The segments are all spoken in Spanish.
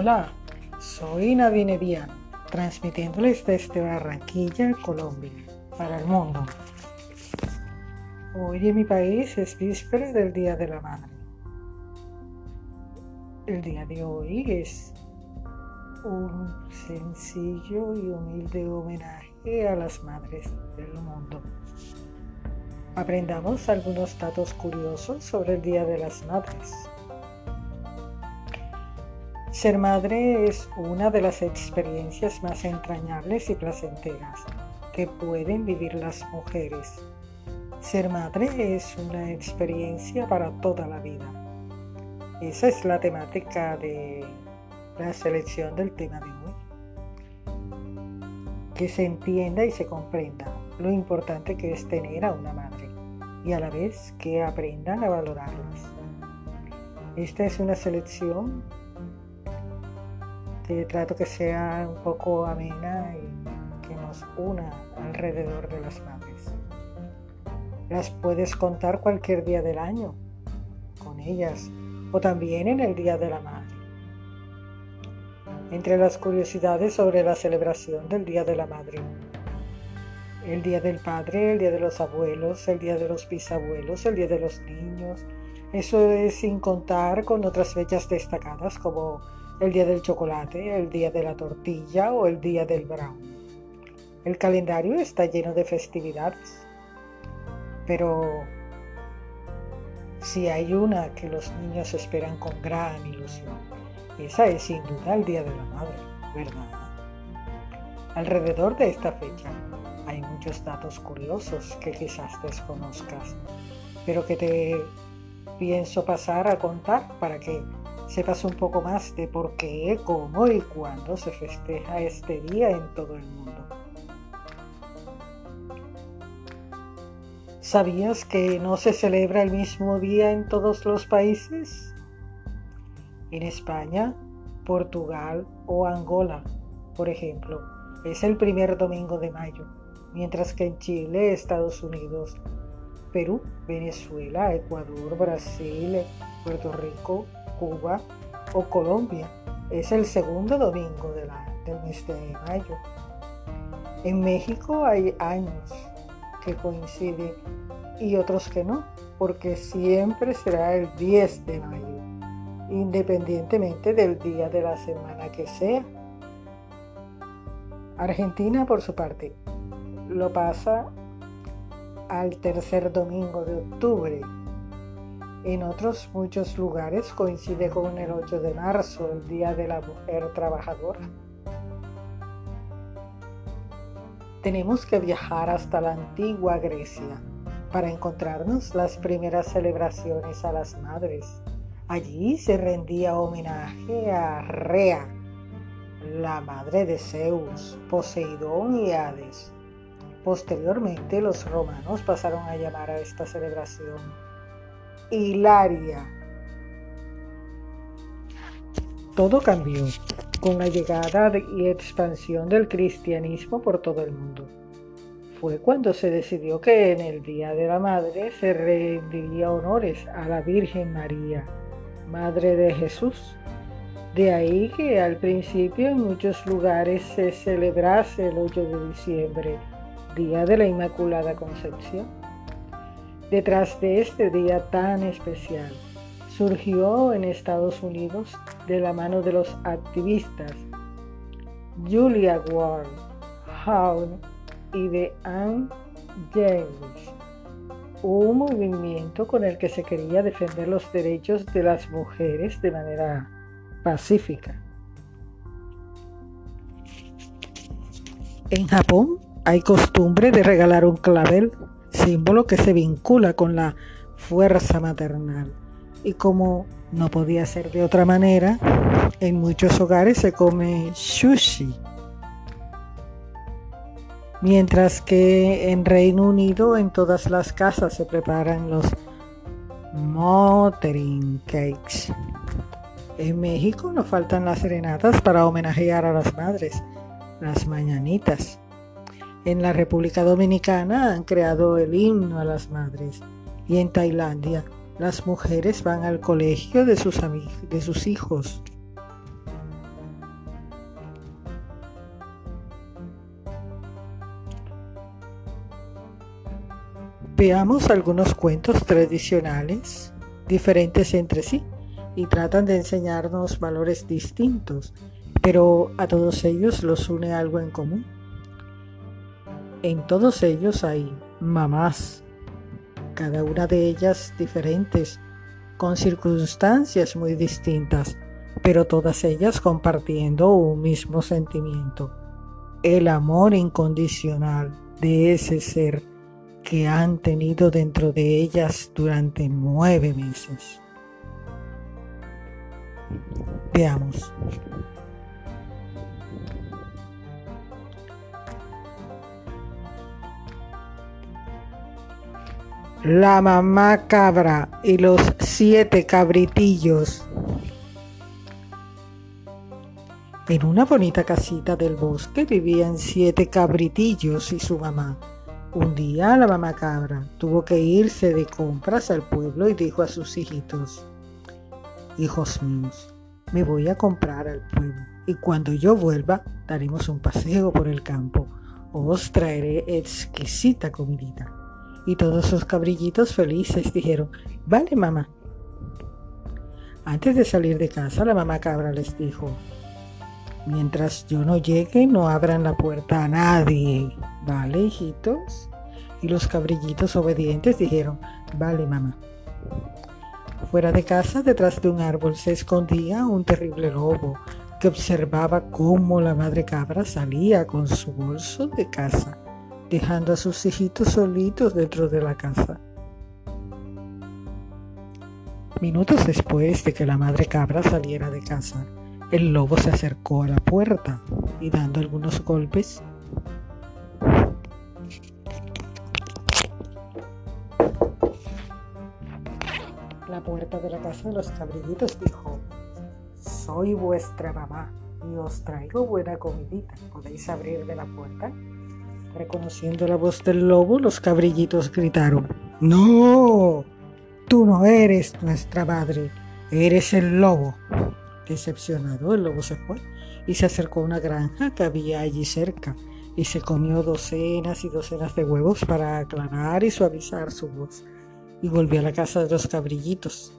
Hola, soy Nadine Díaz, transmitiéndoles desde Barranquilla, Colombia, para el mundo. Hoy en mi país es víspera del Día de la Madre. El día de hoy es un sencillo y humilde homenaje a las madres del mundo. Aprendamos algunos datos curiosos sobre el Día de las Madres. Ser madre es una de las experiencias más entrañables y placenteras que pueden vivir las mujeres. Ser madre es una experiencia para toda la vida. Esa es la temática de la selección del tema de hoy. Que se entienda y se comprenda lo importante que es tener a una madre y a la vez que aprendan a valorarlas. Esta es una selección trato que sea un poco amena y que nos una alrededor de las madres. Las puedes contar cualquier día del año con ellas o también en el Día de la Madre. Entre las curiosidades sobre la celebración del Día de la Madre, el Día del Padre, el Día de los Abuelos, el Día de los Bisabuelos, el Día de los Niños, eso es sin contar con otras fechas destacadas como el día del chocolate, el día de la tortilla o el día del brown. El calendario está lleno de festividades, pero si hay una que los niños esperan con gran ilusión, esa es sin duda el Día de la Madre, ¿verdad? Alrededor de esta fecha hay muchos datos curiosos que quizás desconozcas, pero que te pienso pasar a contar para que sepas un poco más de por qué, cómo y cuándo se festeja este día en todo el mundo. ¿Sabías que no se celebra el mismo día en todos los países? En España, Portugal o Angola, por ejemplo, es el primer domingo de mayo, mientras que en Chile, Estados Unidos, Perú, Venezuela, Ecuador, Brasil, Puerto Rico, Cuba o Colombia es el segundo domingo del mes de mayo. En México hay años que coinciden y otros que no, porque siempre será el 10 de mayo, independientemente del día de la semana que sea. Argentina, por su parte, lo pasa al tercer domingo de octubre en otros muchos lugares coincide con el 8 de marzo, el Día de la Mujer Trabajadora. Tenemos que viajar hasta la antigua Grecia para encontrarnos las primeras celebraciones a las madres. Allí se rendía homenaje a Rea, la madre de Zeus, Poseidón y Hades. Posteriormente los romanos pasaron a llamar a esta celebración Hilaria. Todo cambió con la llegada y expansión del cristianismo por todo el mundo. Fue cuando se decidió que en el Día de la Madre se rendiría honores a la Virgen María, Madre de Jesús. De ahí que al principio en muchos lugares se celebrase el 8 de diciembre, Día de la Inmaculada Concepción. Detrás de este día tan especial, surgió en Estados Unidos de la mano de los activistas Julia Ward, Howe y de Anne James, un movimiento con el que se quería defender los derechos de las mujeres de manera pacífica. En Japón hay costumbre de regalar un clavel símbolo que se vincula con la fuerza maternal. Y como no podía ser de otra manera, en muchos hogares se come sushi. Mientras que en Reino Unido en todas las casas se preparan los mothering cakes. En México no faltan las serenatas para homenajear a las madres, las mañanitas en la República Dominicana han creado el himno a las madres y en Tailandia las mujeres van al colegio de sus, hijos. Veamos algunos cuentos tradicionales diferentes entre sí y tratan de enseñarnos valores distintos, pero a todos ellos los une algo en común en todos ellos hay mamás, cada una de ellas diferentes, con circunstancias muy distintas, pero todas ellas compartiendo un mismo sentimiento, el amor incondicional de ese ser que han tenido dentro de ellas durante nueve meses. Veamos. La mamá cabra y los siete cabritillos. En una bonita casita del bosque vivían siete cabritillos y su mamá. Un día la mamá cabra tuvo que irse de compras al pueblo y dijo a sus hijitos, Hijos míos, me voy a comprar al pueblo y cuando yo vuelva daremos un paseo por el campo. Os traeré exquisita comidita. Y todos sus cabrillitos felices dijeron, vale mamá. Antes de salir de casa, la mamá cabra les dijo, mientras yo no llegue, no abran la puerta a nadie. ¿Vale, hijitos? Y los cabrillitos obedientes dijeron, vale mamá. Fuera de casa, detrás de un árbol, se escondía un terrible lobo que observaba cómo la madre cabra salía con su bolso de casa dejando a sus hijitos solitos dentro de la casa. Minutos después de que la madre cabra saliera de casa, el lobo se acercó a la puerta y dando algunos golpes, la puerta de la casa de los cabrillitos dijo, soy vuestra mamá y os traigo buena comidita. ¿Podéis abrirme la puerta? Reconociendo la voz del lobo, los cabrillitos gritaron, No, tú no eres nuestra madre, eres el lobo. Decepcionado, el lobo se fue y se acercó a una granja que había allí cerca y se comió docenas y docenas de huevos para aclarar y suavizar su voz. Y volvió a la casa de los cabrillitos.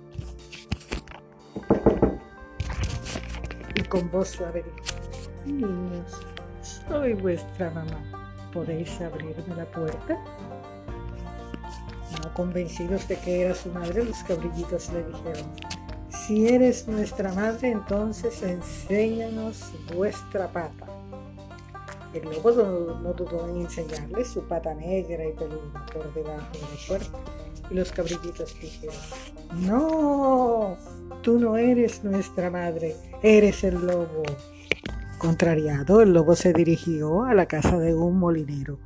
Y con voz suave dijo, niños, soy vuestra mamá. ¿Podéis abrirme la puerta? No convencidos de que era su madre, los cabrillitos le dijeron, si eres nuestra madre, entonces enséñanos vuestra pata. El lobo no, dudó en enseñarle su pata negra y peluda por debajo de la puerta. Y los cabrillitos dijeron, no, tú no eres nuestra madre, eres el lobo. Contrariado, el lobo se dirigió a la casa de un molinero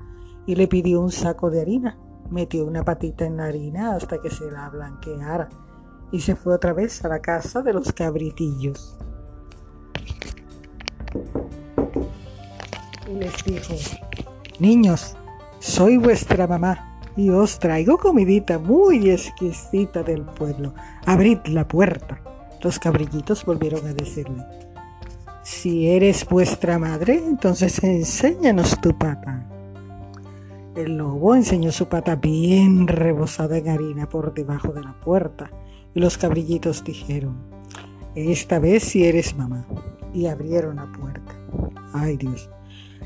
y le pidió un saco de harina. Metió una patita en la harina hasta que se la blanqueara y se fue otra vez a la casa de los cabritillos. Y les dijo, niños, soy vuestra mamá y os traigo comidita muy exquisita del pueblo. Abrid la puerta. Los cabrillitos volvieron a decirle, si eres vuestra madre, entonces enséñanos tu pata. El lobo enseñó su pata bien rebosada en harina por debajo de la puerta y los cabrillitos dijeron, esta vez si eres mamá. Y abrieron la puerta. Ay Dios.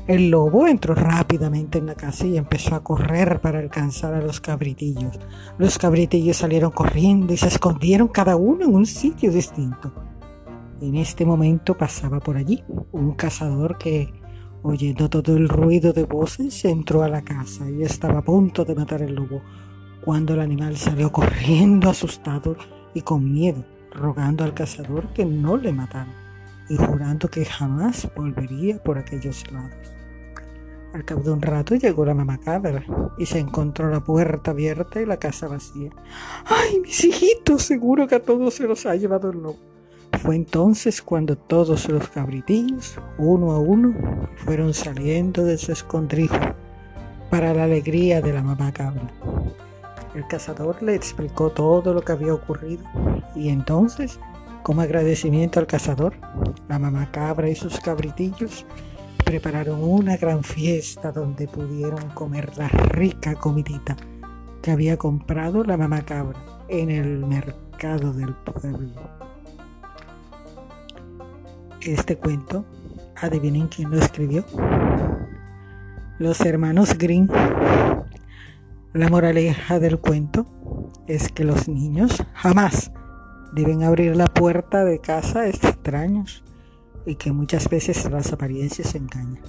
El lobo entró rápidamente en la casa y empezó a correr para alcanzar a los cabritillos. Los cabritillos salieron corriendo y se escondieron cada uno en un sitio distinto. En este momento pasaba por allí un cazador que, oyendo todo el ruido de voces, entró a la casa y estaba a punto de matar el lobo, cuando el animal salió corriendo asustado y con miedo, rogando al cazador que no le matara y jurando que jamás volvería por aquellos lados. Al cabo de un rato llegó la mamá cabra y se encontró la puerta abierta y la casa vacía. ¡Ay, mis hijitos! Seguro que a todos se los ha llevado el lobo. Fue entonces cuando todos los cabritillos, uno a uno, fueron saliendo de su escondrijo para la alegría de la mamá cabra. El cazador le explicó todo lo que había ocurrido y entonces, como agradecimiento al cazador, la mamá cabra y sus cabritillos prepararon una gran fiesta donde pudieron comer la rica comidita que había comprado la mamá cabra en el mercado del pueblo. Este cuento, adivinen quién lo escribió. Los hermanos Green. La moraleja del cuento es que los niños jamás deben abrir la puerta de casa a extraños y que muchas veces las apariencias engañan.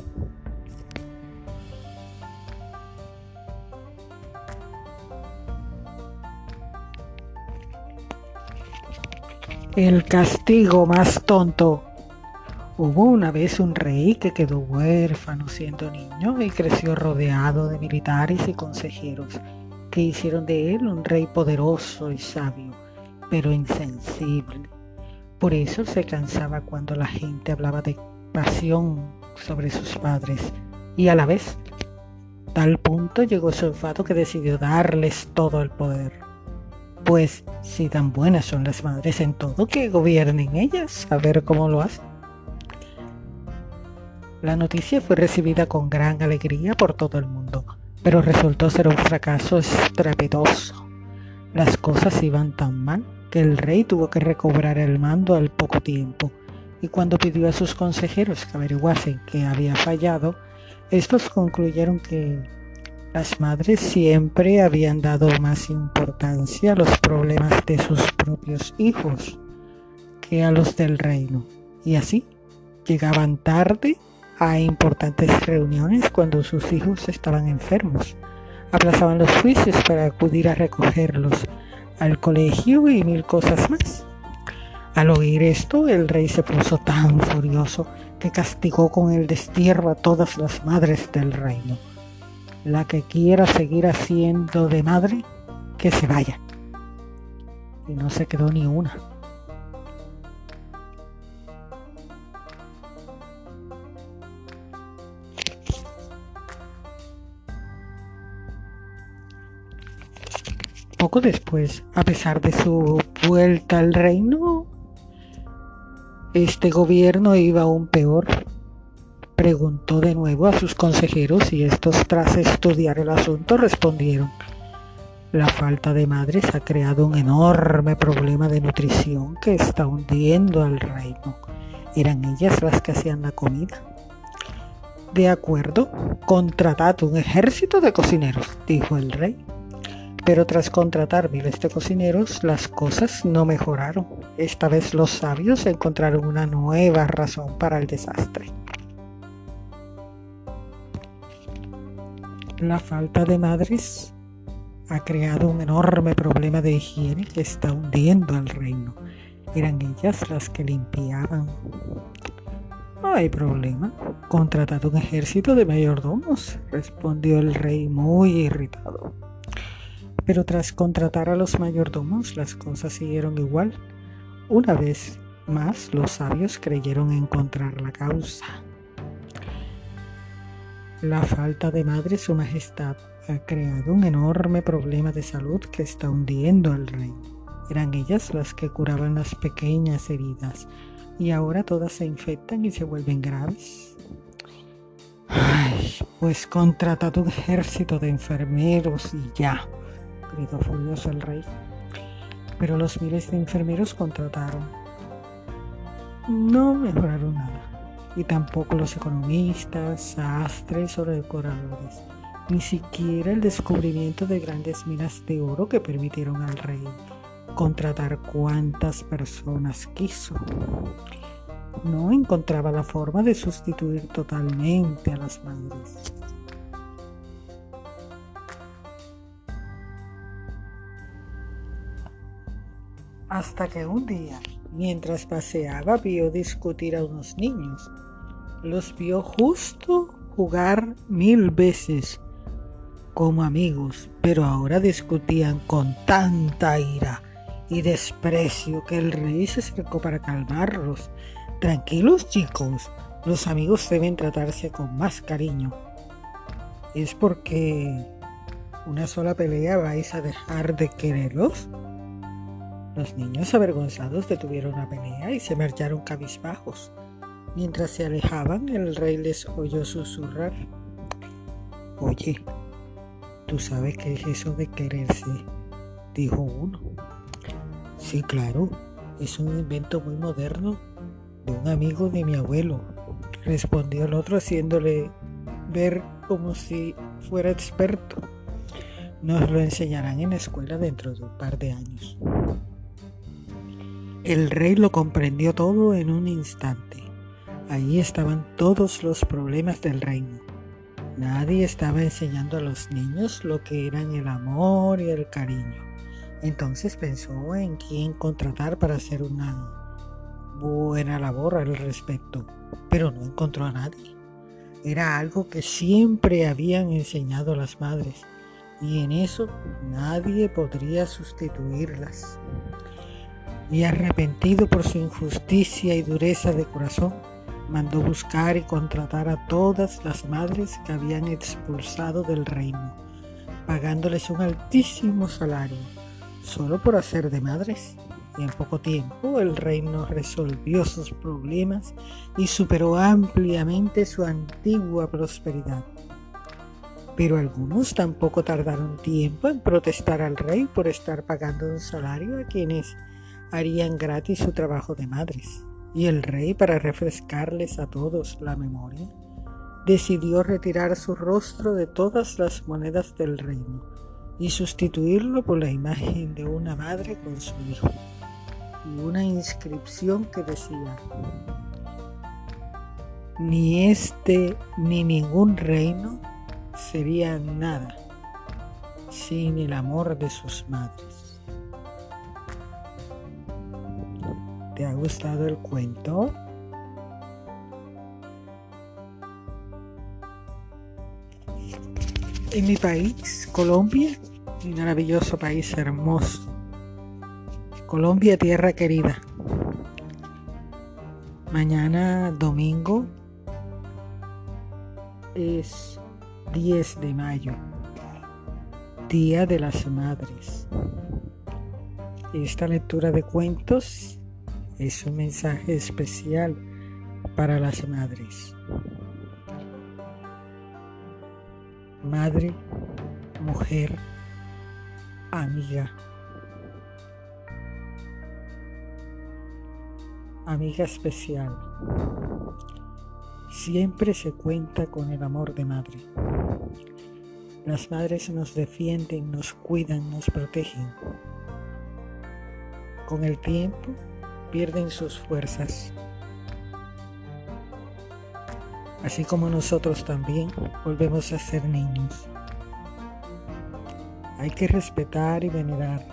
El castigo más tonto. Hubo una vez un rey que quedó huérfano siendo niño y creció rodeado de militares y consejeros que hicieron de él un rey poderoso y sabio, pero insensible. Por eso se cansaba cuando la gente hablaba de pasión sobre sus padres y a la vez tal punto llegó su enfado que decidió darles todo el poder. Pues si tan buenas son las madres en todo, que gobiernen ellas, a ver cómo lo hacen. La noticia fue recibida con gran alegría por todo el mundo, pero resultó ser un fracaso estrepitoso. Las cosas iban tan mal que el rey tuvo que recobrar el mando al poco tiempo, y cuando pidió a sus consejeros que averiguasen qué había fallado, estos concluyeron que las madres siempre habían dado más importancia a los problemas de sus propios hijos que a los del reino. Y así llegaban tarde a importantes reuniones cuando sus hijos estaban enfermos. Aplazaban los juicios para acudir a recogerlos al colegio y mil cosas más. Al oír esto, el rey se puso tan furioso que castigó con el destierro a todas las madres del reino la que quiera seguir haciendo de madre, que se vaya. Y no se quedó ni una. Poco después, a pesar de su vuelta al reino, este gobierno iba aún peor preguntó de nuevo a sus consejeros y estos tras estudiar el asunto respondieron, la falta de madres ha creado un enorme problema de nutrición que está hundiendo al reino. ¿Eran ellas las que hacían la comida? De acuerdo, contratad un ejército de cocineros, dijo el rey. Pero tras contratar miles de cocineros, las cosas no mejoraron. Esta vez los sabios encontraron una nueva razón para el desastre. La falta de madres ha creado un enorme problema de higiene que está hundiendo al reino. Eran ellas las que limpiaban. No hay problema. Contratad un ejército de mayordomos, respondió el rey muy irritado. Pero tras contratar a los mayordomos, las cosas siguieron igual. Una vez más, los sabios creyeron encontrar la causa. La falta de madre, su majestad, ha creado un enorme problema de salud que está hundiendo al reino. Eran ellas las que curaban las pequeñas heridas y ahora todas se infectan y se vuelven graves. Ay, pues contrata un ejército de enfermeros y ya, furioso el rey. Pero los miles de enfermeros contrataron. No mejoraron nada y tampoco los economistas, sastres o decoradores, ni siquiera el descubrimiento de grandes minas de oro que permitieron al rey contratar cuantas personas quiso. No encontraba la forma de sustituir totalmente a las madres. Hasta que un día Mientras paseaba vio discutir a unos niños. Los vio justo jugar mil veces como amigos, pero ahora discutían con tanta ira y desprecio que el rey se acercó para calmarlos. Tranquilos chicos, los amigos deben tratarse con más cariño. ¿Es porque una sola pelea vais a dejar de quererlos? Los niños avergonzados detuvieron la pelea y se marcharon cabizbajos. Mientras se alejaban, el rey les oyó susurrar. Oye, ¿Tú sabes qué es eso de quererse? Dijo uno. Sí, claro, es un invento muy moderno de un amigo de mi abuelo, respondió el otro haciéndole ver como si fuera experto. Nos lo enseñarán en la escuela dentro de un par de años. El rey lo comprendió todo en un instante. Allí estaban todos los problemas del reino. Nadie estaba enseñando a los niños lo que eran el amor y el cariño. Entonces pensó en quién contratar para hacer una buena labor al respecto, pero no encontró a nadie. Era algo que siempre habían enseñado las madres y en eso nadie podría sustituirlas. Y arrepentido por su injusticia y dureza de corazón, mandó buscar y contratar a todas las madres que habían expulsado del reino, pagándoles un altísimo salario, solo por hacer de madres y en poco tiempo el reino resolvió sus problemas y superó ampliamente su antigua prosperidad. Pero algunos tampoco tardaron tiempo en protestar al rey por estar pagando un salario a quienes harían gratis su trabajo de madres. Y el rey, para refrescarles a todos la memoria, decidió retirar su rostro de todas las monedas del reino y sustituirlo por la imagen de una madre con su hijo y una inscripción que decía, ni este ni ningún reino sería nada sin el amor de sus madres. ¿Te ha gustado el cuento? En mi país, Colombia, un maravilloso país hermoso, Colombia, tierra querida. Mañana domingo es 10 de mayo, Día de las Madres. Esta lectura de cuentos es un mensaje especial para las madres. Madre, mujer, amiga. amiga especial. Siempre se cuenta con el amor de madre. Las madres nos defienden, nos cuidan, nos protegen. Con el tiempo pierden sus fuerzas. Así como nosotros también volvemos a ser niños. Hay que respetar y venerar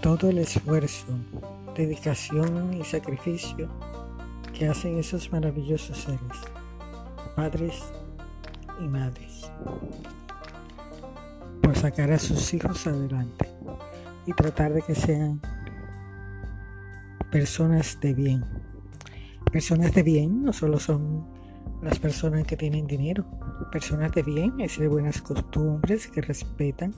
todo el esfuerzo dedicación y sacrificio que hacen esos maravillosos seres, padres y madres, por sacar a sus hijos adelante y tratar de que sean personas de bien. Personas de bien no solo son las personas que tienen dinero, personas de bien es de buenas costumbres que respetan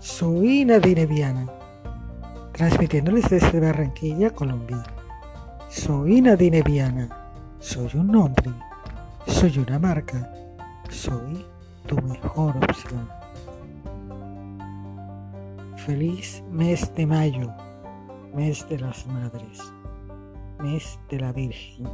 Soy Nadine Viana, transmitiéndoles desde Barranquilla, Colombia. Soy Nadine Viana, soy un nombre, soy una marca, soy tu mejor opción. Feliz mes de mayo, mes de las madres, mes de la Virgen.